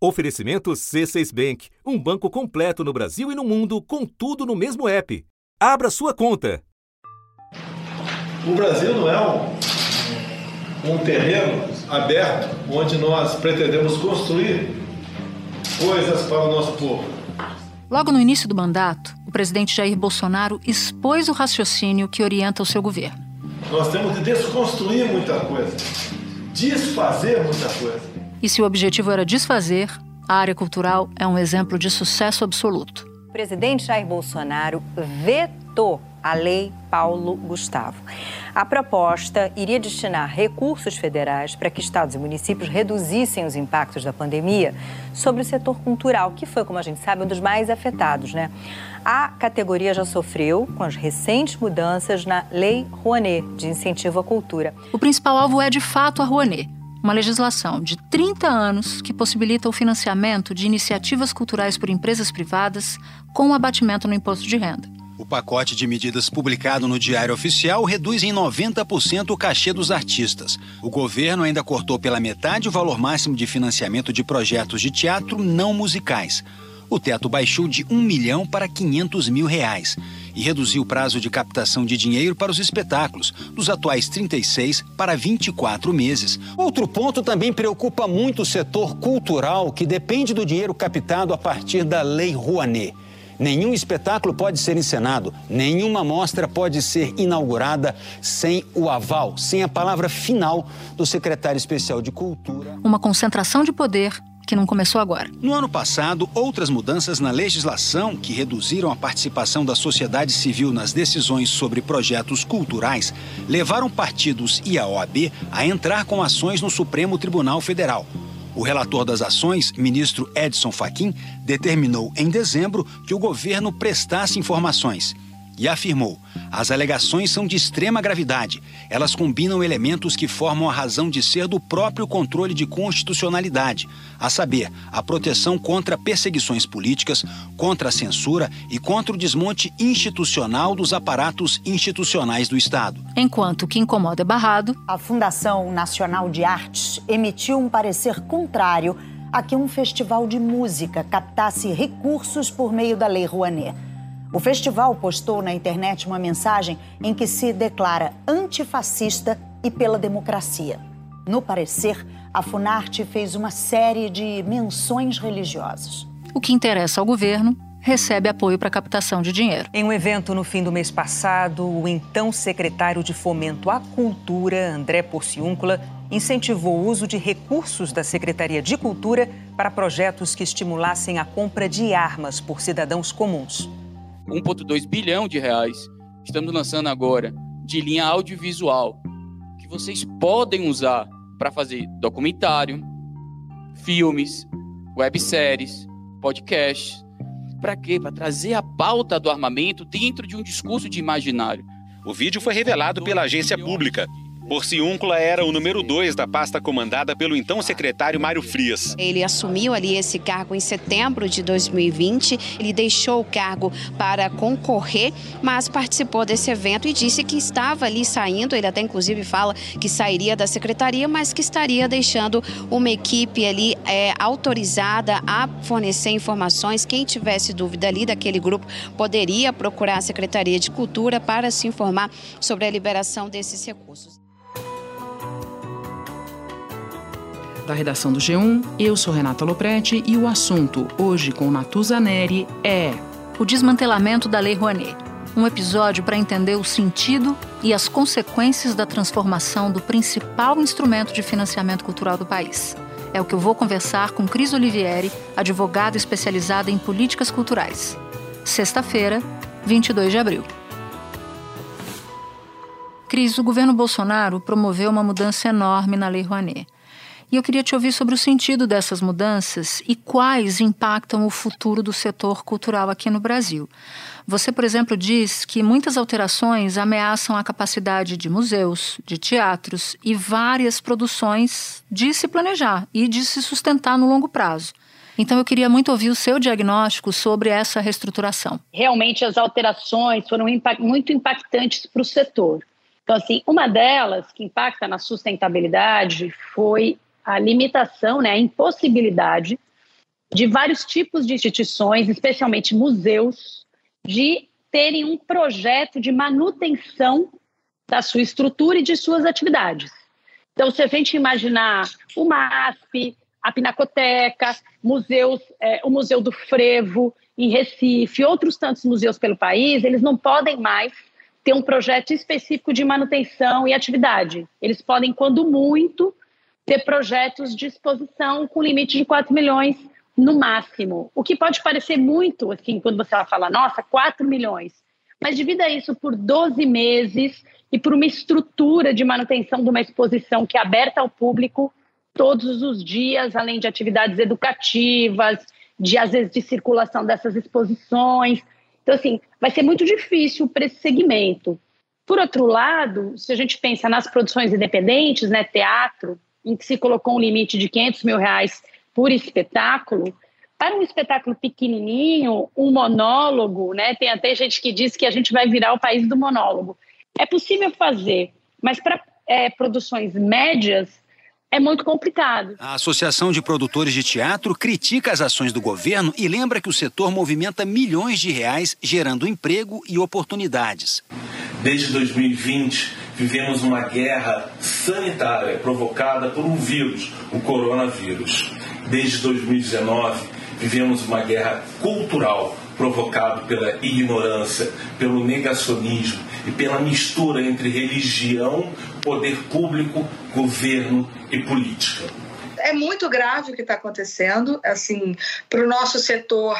Oferecimento C6 Bank, um banco completo no Brasil e no mundo, com tudo no mesmo app. Abra sua conta. O Brasil não é um, um terreno aberto onde nós pretendemos construir coisas para o nosso povo. Logo no início do mandato, o presidente Jair Bolsonaro expôs o raciocínio que orienta o seu governo. Nós temos de desconstruir muita coisa, desfazer muita coisa. E se o objetivo era desfazer, a área cultural é um exemplo de sucesso absoluto. O presidente Jair Bolsonaro vetou a Lei Paulo Gustavo. A proposta iria destinar recursos federais para que estados e municípios reduzissem os impactos da pandemia sobre o setor cultural, que foi, como a gente sabe, um dos mais afetados, né? A categoria já sofreu com as recentes mudanças na Lei Rouanet, de incentivo à cultura. O principal alvo é, de fato, a Rouanet uma legislação de 30 anos que possibilita o financiamento de iniciativas culturais por empresas privadas com abatimento no imposto de renda. O pacote de medidas publicado no Diário Oficial reduz em 90% o cachê dos artistas. O governo ainda cortou pela metade o valor máximo de financiamento de projetos de teatro não musicais. O teto baixou de 1 milhão para 500 mil reais e reduziu o prazo de captação de dinheiro para os espetáculos, dos atuais 36 para 24 meses. Outro ponto também preocupa muito o setor cultural, que depende do dinheiro captado a partir da Lei Rouanet. Nenhum espetáculo pode ser encenado, nenhuma mostra pode ser inaugurada sem o aval, sem a palavra final do secretário especial de Cultura. Uma concentração de poder que não começou agora. No ano passado, outras mudanças na legislação que reduziram a participação da sociedade civil nas decisões sobre projetos culturais levaram partidos e a OAB a entrar com ações no Supremo Tribunal Federal. O relator das ações, ministro Edson Fachin, determinou em dezembro que o governo prestasse informações e afirmou: as alegações são de extrema gravidade. Elas combinam elementos que formam a razão de ser do próprio controle de constitucionalidade, a saber, a proteção contra perseguições políticas, contra a censura e contra o desmonte institucional dos aparatos institucionais do Estado. Enquanto o que incomoda é barrado, a Fundação Nacional de Artes emitiu um parecer contrário a que um festival de música captasse recursos por meio da Lei Rouanet. O festival postou na internet uma mensagem em que se declara antifascista e pela democracia. No parecer, a Funarte fez uma série de menções religiosas. O que interessa ao governo recebe apoio para captação de dinheiro. Em um evento no fim do mês passado, o então secretário de Fomento à Cultura, André Porciúncula, incentivou o uso de recursos da Secretaria de Cultura para projetos que estimulassem a compra de armas por cidadãos comuns. 1,2 bilhão de reais. Estamos lançando agora de linha audiovisual que vocês podem usar para fazer documentário, filmes, webséries, podcasts. Para quê? Para trazer a pauta do armamento dentro de um discurso de imaginário. O vídeo foi revelado pela agência pública Porciúncula era o número dois da pasta comandada pelo então secretário Mário Frias. Ele assumiu ali esse cargo em setembro de 2020. Ele deixou o cargo para concorrer, mas participou desse evento e disse que estava ali saindo. Ele até inclusive fala que sairia da secretaria, mas que estaria deixando uma equipe ali é, autorizada a fornecer informações. Quem tivesse dúvida ali daquele grupo poderia procurar a Secretaria de Cultura para se informar sobre a liberação desses recursos. Da redação do G1. Eu sou Renata Loprete e o assunto, hoje com Natuza Neri, é o desmantelamento da Lei Rouanet. Um episódio para entender o sentido e as consequências da transformação do principal instrumento de financiamento cultural do país. É o que eu vou conversar com Cris Olivieri, advogada especializada em políticas culturais. Sexta-feira, 22 de abril. Cris, o governo Bolsonaro promoveu uma mudança enorme na Lei Rouanet. E eu queria te ouvir sobre o sentido dessas mudanças e quais impactam o futuro do setor cultural aqui no Brasil. Você, por exemplo, diz que muitas alterações ameaçam a capacidade de museus, de teatros e várias produções de se planejar e de se sustentar no longo prazo. Então, eu queria muito ouvir o seu diagnóstico sobre essa reestruturação. Realmente, as alterações foram muito impactantes para o setor. Então, assim, uma delas que impacta na sustentabilidade foi a limitação, né, a impossibilidade de vários tipos de instituições, especialmente museus, de terem um projeto de manutenção da sua estrutura e de suas atividades. Então, se a gente imaginar o MASP, a Pinacoteca, museus, é, o Museu do Frevo em Recife, outros tantos museus pelo país, eles não podem mais ter um projeto específico de manutenção e atividade. Eles podem, quando muito, ter projetos de exposição com limite de 4 milhões no máximo. O que pode parecer muito, assim, quando você fala, nossa, 4 milhões. Mas divida isso por 12 meses e por uma estrutura de manutenção de uma exposição que é aberta ao público todos os dias, além de atividades educativas, de às vezes de circulação dessas exposições. Então, assim, vai ser muito difícil para esse segmento. Por outro lado, se a gente pensa nas produções independentes, né, teatro, em que se colocou um limite de 500 mil reais por espetáculo, para um espetáculo pequenininho, um monólogo, né? Tem até gente que diz que a gente vai virar o país do monólogo. É possível fazer, mas para é, produções médias é muito complicado. A Associação de Produtores de Teatro critica as ações do governo e lembra que o setor movimenta milhões de reais gerando emprego e oportunidades. Desde 2020, vivemos uma guerra sanitária provocada por um vírus, o coronavírus desde 2019, vivemos uma guerra cultural provocada pela ignorância, pelo negacionismo e pela mistura entre religião, poder público, governo e política. É muito grave o que está acontecendo. Assim, para o nosso setor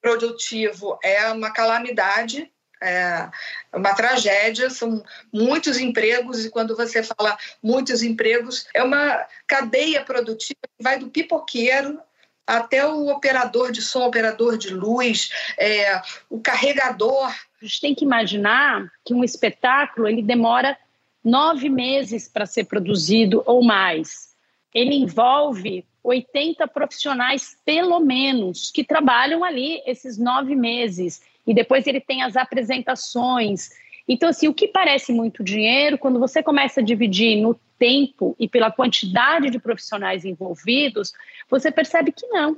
produtivo é uma calamidade é uma tragédia, são muitos empregos, e quando você fala muitos empregos, é uma cadeia produtiva que vai do pipoqueiro até o operador de som, operador de luz, é, o carregador. A gente tem que imaginar que um espetáculo ele demora nove meses para ser produzido ou mais. Ele envolve 80 profissionais, pelo menos, que trabalham ali esses nove meses e depois ele tem as apresentações. Então, assim, o que parece muito dinheiro, quando você começa a dividir no tempo e pela quantidade de profissionais envolvidos, você percebe que não,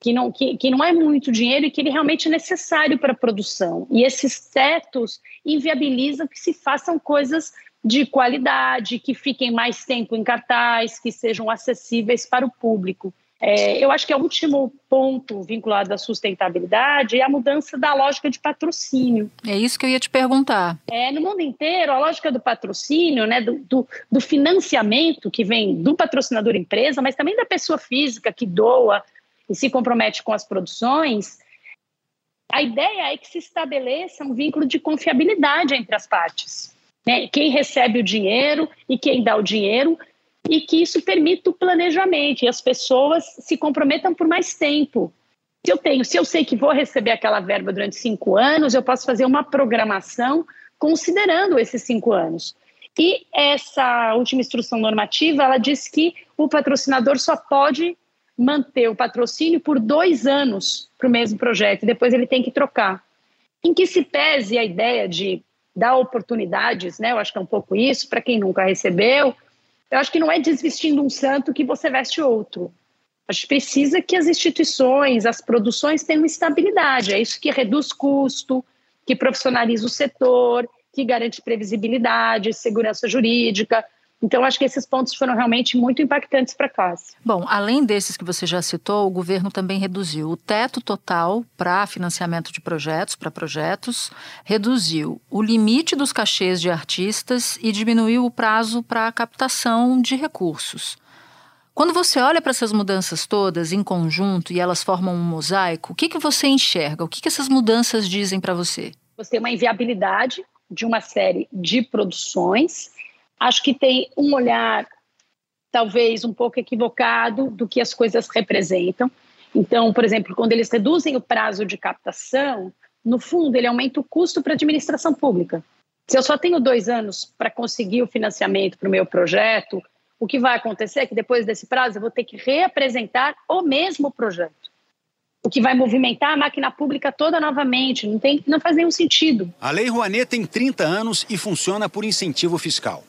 que não, que, que não é muito dinheiro e que ele realmente é necessário para a produção. E esses tetos inviabilizam que se façam coisas de qualidade, que fiquem mais tempo em cartaz, que sejam acessíveis para o público. É, eu acho que é o último ponto vinculado à sustentabilidade é a mudança da lógica de patrocínio. É isso que eu ia te perguntar. É, no mundo inteiro, a lógica do patrocínio, né, do, do, do financiamento que vem do patrocinador empresa, mas também da pessoa física que doa e se compromete com as produções, a ideia é que se estabeleça um vínculo de confiabilidade entre as partes. Né? Quem recebe o dinheiro e quem dá o dinheiro e que isso permita o planejamento e as pessoas se comprometam por mais tempo. Se eu tenho, se eu sei que vou receber aquela verba durante cinco anos, eu posso fazer uma programação considerando esses cinco anos. E essa última instrução normativa, ela diz que o patrocinador só pode manter o patrocínio por dois anos para o mesmo projeto, e depois ele tem que trocar. Em que se pese a ideia de dar oportunidades, né? Eu acho que é um pouco isso, para quem nunca recebeu, eu acho que não é desvestindo um santo que você veste outro. A gente precisa que as instituições, as produções tenham estabilidade. É isso que reduz custo, que profissionaliza o setor, que garante previsibilidade, segurança jurídica. Então, acho que esses pontos foram realmente muito impactantes para a classe. Bom, além desses que você já citou, o governo também reduziu o teto total para financiamento de projetos, para projetos, reduziu o limite dos cachês de artistas e diminuiu o prazo para a captação de recursos. Quando você olha para essas mudanças todas em conjunto e elas formam um mosaico, o que, que você enxerga? O que, que essas mudanças dizem para você? Você tem uma inviabilidade de uma série de produções acho que tem um olhar talvez um pouco equivocado do que as coisas representam. Então, por exemplo, quando eles reduzem o prazo de captação, no fundo, ele aumenta o custo para a administração pública. Se eu só tenho dois anos para conseguir o financiamento para o meu projeto, o que vai acontecer é que depois desse prazo eu vou ter que reapresentar o mesmo projeto. O que vai movimentar a máquina pública toda novamente. Não, tem, não faz nenhum sentido. A Lei Rouanet tem 30 anos e funciona por incentivo fiscal.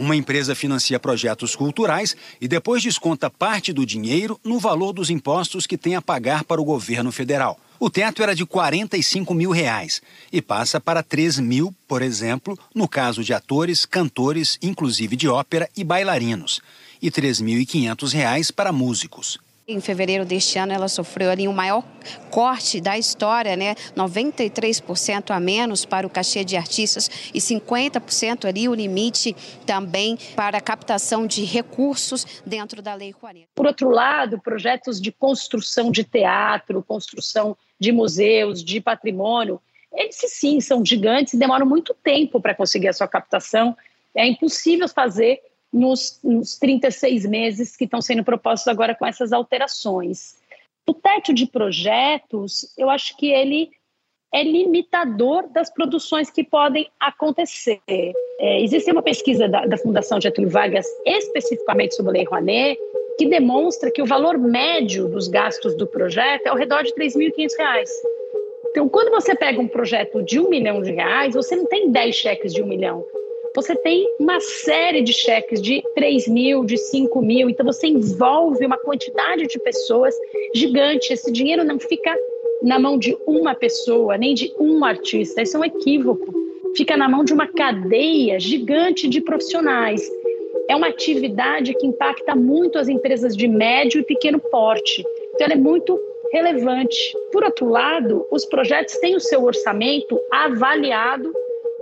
Uma empresa financia projetos culturais e depois desconta parte do dinheiro no valor dos impostos que tem a pagar para o governo federal. O teto era de 45 mil reais e passa para 3 mil, por exemplo, no caso de atores, cantores, inclusive de ópera e bailarinos, e 3.500 reais para músicos. Em fevereiro deste ano, ela sofreu ali o maior corte da história, né? 93% a menos para o cachê de artistas e 50% ali o limite também para a captação de recursos dentro da Lei Rouanet. Por outro lado, projetos de construção de teatro, construção de museus, de patrimônio, eles sim são gigantes e demoram muito tempo para conseguir a sua captação. É impossível fazer nos, nos 36 meses que estão sendo propostos agora com essas alterações. O teto de projetos, eu acho que ele é limitador das produções que podem acontecer. É, existe uma pesquisa da, da, Fundação Getúlio Vargas, especificamente sobre a Lei Rouanet, que demonstra que o valor médio dos gastos do projeto é ao redor de R$ 3.500. Então, quando você pega um projeto de um milhão de reais, você não tem 10 cheques de um milhão você tem uma série de cheques de 3 mil, de 5 mil, então você envolve uma quantidade de pessoas gigante. Esse dinheiro não fica na mão de uma pessoa, nem de um artista, isso é um equívoco. Fica na mão de uma cadeia gigante de profissionais. É uma atividade que impacta muito as empresas de médio e pequeno porte. Então, ela é muito relevante. Por outro lado, os projetos têm o seu orçamento avaliado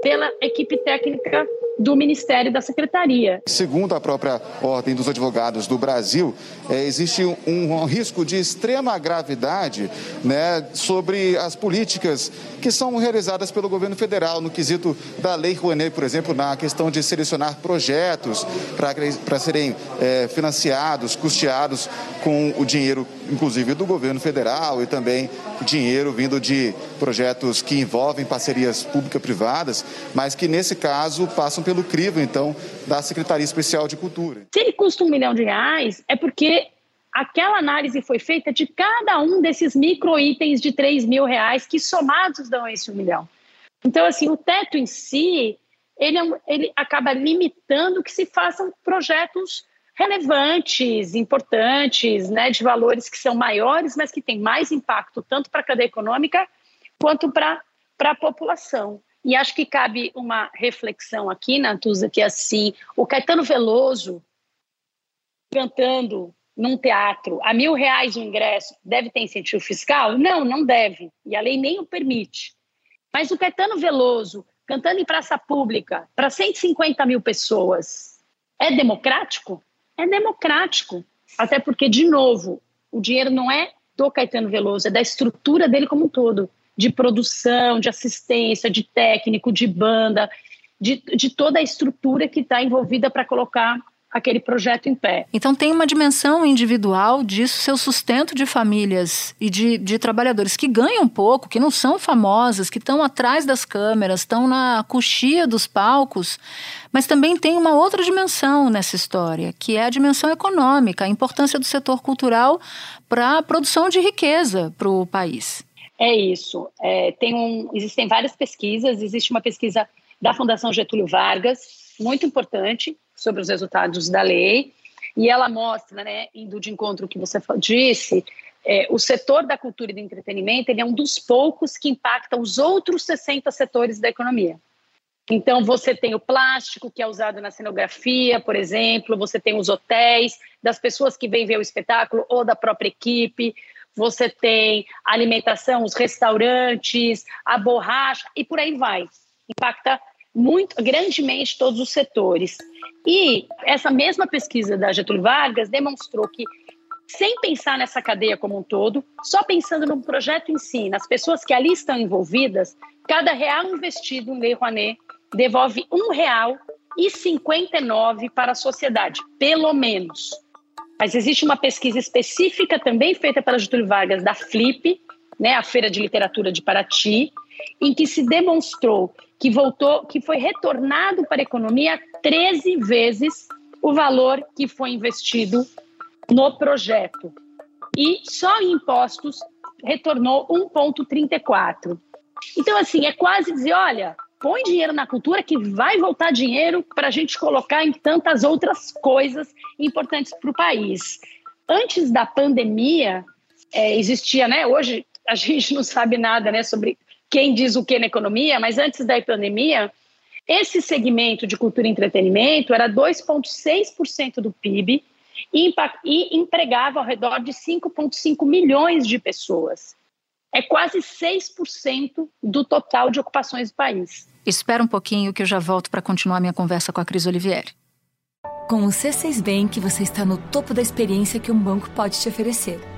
pela equipe técnica do Ministério da Secretaria. Segundo a própria Ordem dos Advogados do Brasil, é, existe um, risco de extrema gravidade né, sobre as políticas que são realizadas pelo governo federal no quesito da Lei Rouanet, por exemplo, na questão de selecionar projetos para serem é, financiados, custeados com o dinheiro, inclusive, do governo federal e também dinheiro vindo de projetos que envolvem parcerias público-privadas, mas que, nesse caso, passam pelo crivo, então, da Secretaria Especial de Cultura. Se ele custa um milhão de reais, é porque aquela análise foi feita de cada um desses micro itens de 3 mil reais que somados dão esse um milhão. Então, assim, o teto em si, ele, é ele acaba limitando que se façam projetos relevantes, importantes, né, de valores que são maiores, mas que têm mais impacto tanto para a cadeia econômica quanto para a população. E acho que cabe uma reflexão aqui, Natuza, que é assim, o Caetano Veloso cantando num teatro a mil reais o ingresso deve ter incentivo fiscal? Não, não deve. E a lei nem o permite. Mas o Caetano Veloso cantando em praça pública para 150 mil pessoas é democrático? É democrático. Até porque, de novo, o dinheiro não é do Caetano Veloso, é da estrutura dele como um todo de produção, de assistência, de técnico, de banda, de, de toda a estrutura que está envolvida para colocar aquele projeto em pé. Então tem uma dimensão individual disso, seu sustento de famílias e de, de trabalhadores que ganham pouco, que não são famosas, que estão atrás das câmeras, estão na coxia dos palcos, mas também tem uma outra dimensão nessa história, que é a dimensão econômica, a importância do setor cultural para a produção de riqueza para o país. É isso. É, tem um, existem várias pesquisas. Existe uma pesquisa da Fundação Getúlio Vargas, muito importante, sobre os resultados da lei. E ela mostra, né, indo de encontro que você disse, é, o setor da cultura e do entretenimento ele é um dos poucos que impacta os outros 60 setores da economia. Então, você tem o plástico, que é usado na cenografia, por exemplo, você tem os hotéis, das pessoas que vêm ver o espetáculo ou da própria equipe, você tem a alimentação, os restaurantes, a borracha e por aí vai. Impacta muito grandemente todos os setores. E essa mesma pesquisa da Getúlio Vargas demonstrou que sem pensar nessa cadeia como um todo, só pensando no projeto em si, nas pessoas que ali estão envolvidas, cada real investido em Lei Rouanet devolve um real e 59 para a sociedade, pelo menos. Mas existe uma pesquisa específica também feita pela Getúlio Vargas da Flip, né, a Feira de Literatura de Paraty, em que se demonstrou que voltou, que foi retornado para a economia 13 vezes o valor que foi investido no projeto. E só em impostos retornou 1,34. Então, assim, é quase dizer: olha, põe dinheiro na cultura que vai voltar dinheiro para a gente colocar em tantas outras coisas importantes para o país. Antes da pandemia, é, existia, né? Hoje a gente não sabe nada né, sobre quem diz o que na economia, mas antes da pandemia, esse segmento de cultura e entretenimento era 2,6% do PIB e, e empregava ao redor de 5,5 milhões de pessoas. É quase 6% do total de ocupações do país. Espera um pouquinho que eu já volto para continuar minha conversa com a Cris Olivieri. Com o C6 Bank, você está no topo da experiência que um banco pode te oferecer.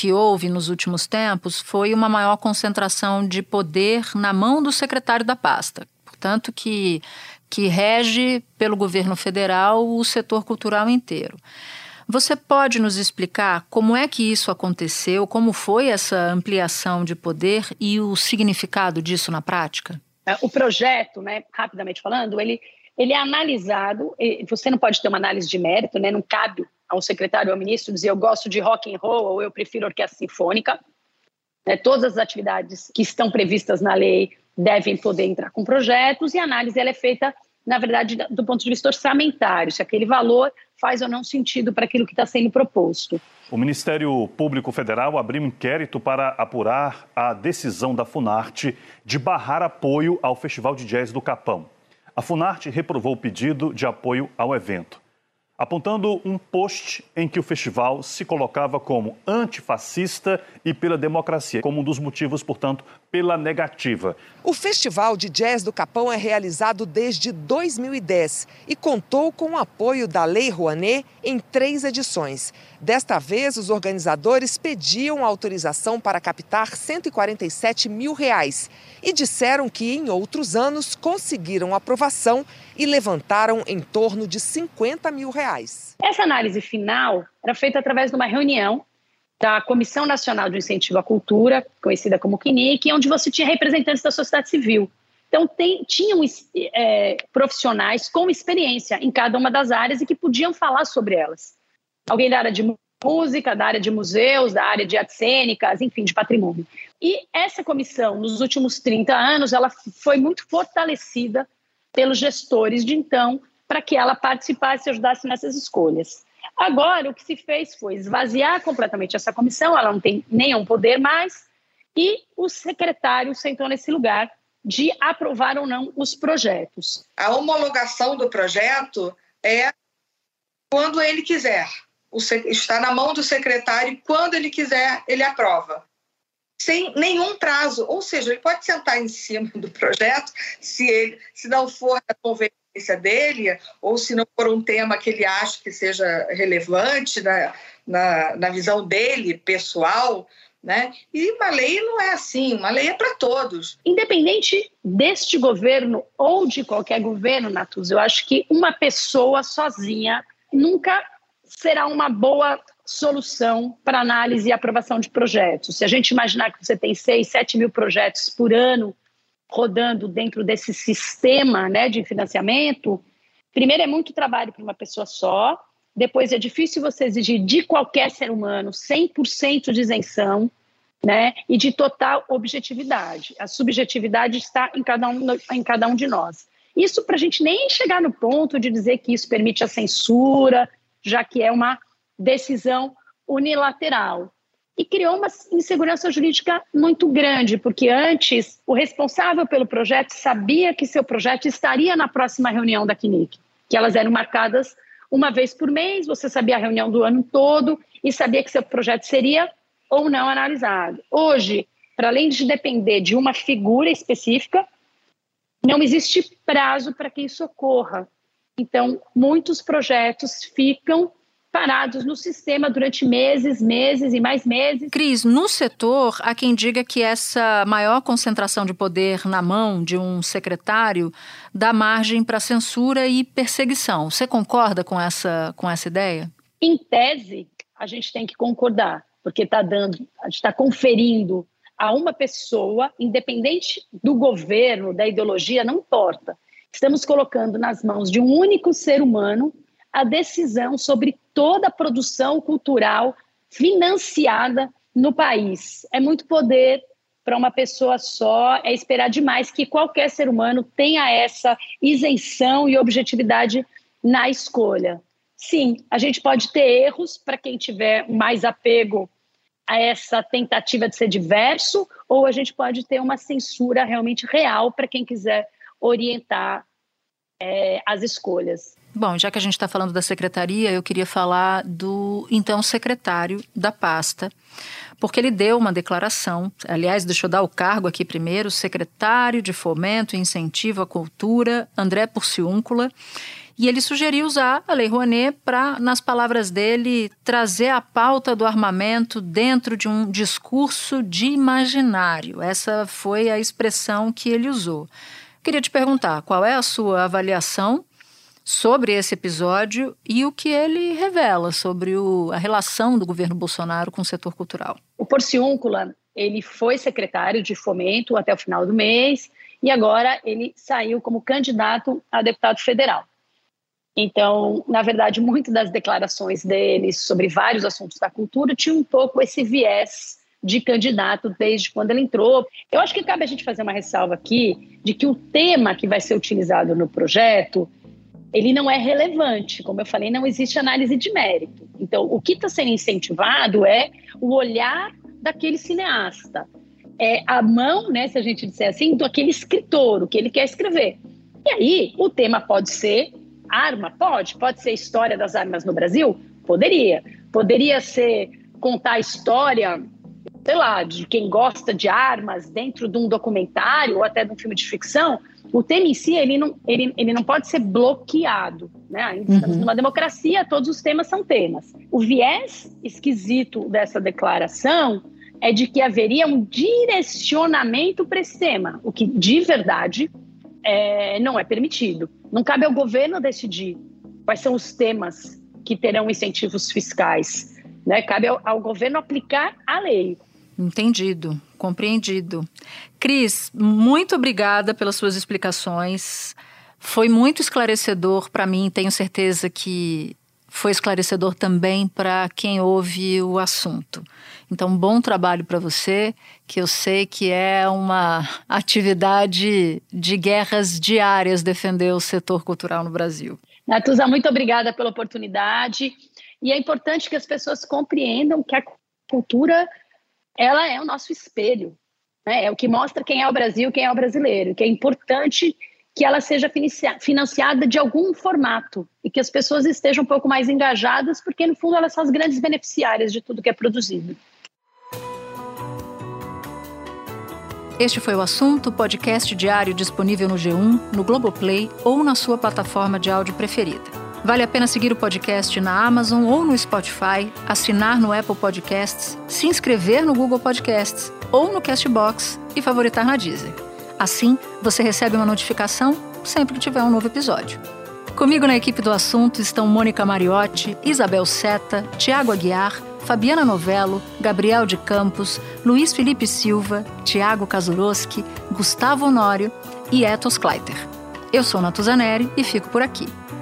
que houve nos últimos tempos foi uma maior concentração de poder na mão do secretário da pasta. Portanto, que, que rege pelo governo federal o setor cultural inteiro. Você pode nos explicar como é que isso aconteceu, como foi essa ampliação de poder e o significado disso na prática? É, o projeto, né, rapidamente falando, ele, ele é analisado, você não pode ter uma análise de mérito, né, não cabe ao secretário ou ao ministro dizer eu gosto de rock and roll ou eu prefiro orquestra sinfônica. Né, todas as atividades que estão previstas na lei devem poder entrar com projetos e a análise ela é feita, na verdade, do ponto de vista orçamentário, se aquele valor faz ou não sentido para aquilo que está sendo proposto. O Ministério Público Federal abriu um inquérito para apurar a decisão da Funarte de barrar apoio ao Festival de Jazz do Capão. A Funarte reprovou o pedido de apoio ao evento apontando um post em que o festival se colocava como antifascista e pela democracia, como um dos motivos, portanto, pela negativa. O Festival de Jazz do Capão é realizado desde 2010 e contou com o apoio da Lei Rouanet em três edições. Desta vez, os organizadores pediam autorização para captar 147 mil reais e disseram que em outros anos conseguiram aprovação e levantaram em torno de 50 mil reais. Essa análise final era feita através de uma reunião da Comissão Nacional de Incentivo à Cultura, conhecida como CNIC, onde você tinha representantes da sociedade civil. Então, tem, tinham é, profissionais com experiência em cada uma das áreas e que podiam falar sobre elas. Alguém da área de música, da área de museus, da área de artes cênicas, enfim, de patrimônio. E essa comissão, nos últimos 30 anos, ela foi muito fortalecida pelos gestores de então para que ela participasse e ajudasse nessas escolhas. Agora, o que se fez foi esvaziar completamente essa comissão, ela não tem nenhum poder mais, e o secretário sentou nesse lugar de aprovar ou não os projetos. A homologação do projeto é quando ele quiser. Está na mão do secretário quando ele quiser, ele aprova. Sem nenhum prazo. Ou seja, ele pode sentar em cima do projeto, se, ele, se não for a conveniência dele, ou se não for um tema que ele acha que seja relevante na, na, na visão dele, pessoal, né? E uma lei não é assim, uma lei é para todos. Independente deste governo ou de qualquer governo, Natus, eu acho que uma pessoa sozinha nunca será uma boa solução para análise e aprovação de projetos. Se a gente imaginar que você tem 6, 7 mil projetos por ano rodando dentro desse sistema né, de financiamento, primeiro é muito trabalho para uma pessoa só, depois é difícil você exigir de qualquer ser humano 100% de isenção, né, e de total objetividade. A subjetividade está em cada um, em cada um de nós. Isso para a gente nem chegar no ponto de dizer que isso permite a censura, já que é uma decisão unilateral. E criou uma insegurança jurídica muito grande, porque antes o responsável pelo projeto sabia que seu projeto estaria na próxima reunião da CNIC, que elas eram marcadas uma vez por mês, você sabia a reunião do ano todo e sabia que seu projeto seria ou não analisado. Hoje, para além de depender de uma figura específica, não existe prazo para que isso ocorra. Então, muitos projetos ficam parados no sistema durante meses, meses e mais meses. Cris, no setor, há quem diga que essa maior concentração de poder na mão de um secretário dá margem para censura e perseguição. Você concorda com essa, com essa ideia? Em tese, a gente tem que concordar, porque está dando, a gente está conferindo a uma pessoa, independente do governo, da ideologia, não importa. Estamos colocando nas mãos de um único ser humano a decisão sobre toda a produção cultural financiada no país. É muito poder para uma pessoa só, é esperar demais que qualquer ser humano tenha essa isenção e objetividade na escolha. Sim, a gente pode ter erros para quem tiver mais apego a essa tentativa de ser diverso, ou a gente pode ter uma censura realmente real para quem quiser orientar é, as escolhas. Bom, já que a gente está falando da secretaria, eu queria falar do então secretário da pasta, porque ele deu uma declaração. Aliás, deixa eu dar o cargo aqui primeiro: secretário de Fomento e Incentivo à Cultura, André Porciúncula. E ele sugeriu usar a Lei Rouanet para, nas palavras dele, trazer a pauta do armamento dentro de um discurso de imaginário. Essa foi a expressão que ele usou. Queria te perguntar qual é a sua avaliação sobre esse episódio e o que ele revela sobre o, a relação do governo Bolsonaro com o setor cultural. O Porciúncula, ele foi secretário de fomento até o final do mês e agora ele saiu como candidato a deputado federal. Então, na verdade, muitas das declarações dele sobre vários assuntos da cultura tinham um pouco esse viés de candidato desde quando ele entrou. Eu acho que cabe a gente fazer uma ressalva aqui de que o tema que vai ser utilizado no projeto ele não é relevante. Como eu falei, não existe análise de mérito. Então, o que está sendo incentivado é o olhar daquele cineasta. É a mão, né, se a gente disser assim, do aquele escritor, o que ele quer escrever. E aí, o tema pode ser arma? Pode. Pode ser história das armas no Brasil? Poderia. Poderia ser contar a história, sei lá, de quem gosta de armas dentro de um documentário ou até de um filme de ficção? O tema em si ele não, ele, ele não pode ser bloqueado. Né? Ainda estamos uhum. numa democracia, todos os temas são temas. O viés esquisito dessa declaração é de que haveria um direcionamento para esse tema, o que de verdade é, não é permitido. Não cabe ao governo decidir quais são os temas que terão incentivos fiscais. Né? Cabe ao, ao governo aplicar a lei. Entendido, compreendido. Cris, muito obrigada pelas suas explicações. Foi muito esclarecedor para mim, tenho certeza que foi esclarecedor também para quem ouve o assunto. Então, bom trabalho para você, que eu sei que é uma atividade de guerras diárias defender o setor cultural no Brasil. Natuza, muito obrigada pela oportunidade. E é importante que as pessoas compreendam que a cultura ela é o nosso espelho. Né? É o que mostra quem é o Brasil, quem é o brasileiro, que é importante que ela seja financiada de algum formato e que as pessoas estejam um pouco mais engajadas, porque no fundo elas são as grandes beneficiárias de tudo que é produzido. Este foi o assunto, podcast diário disponível no G1, no Globoplay ou na sua plataforma de áudio preferida. Vale a pena seguir o podcast na Amazon ou no Spotify, assinar no Apple Podcasts, se inscrever no Google Podcasts ou no Castbox e favoritar na Deezer. Assim, você recebe uma notificação sempre que tiver um novo episódio. Comigo na equipe do assunto estão Mônica Mariotti, Isabel Seta, Tiago Aguiar, Fabiana Novello, Gabriel de Campos, Luiz Felipe Silva, Tiago Kazuroski, Gustavo Honório e Etos Kleiter. Eu sou Natuzaneri e fico por aqui.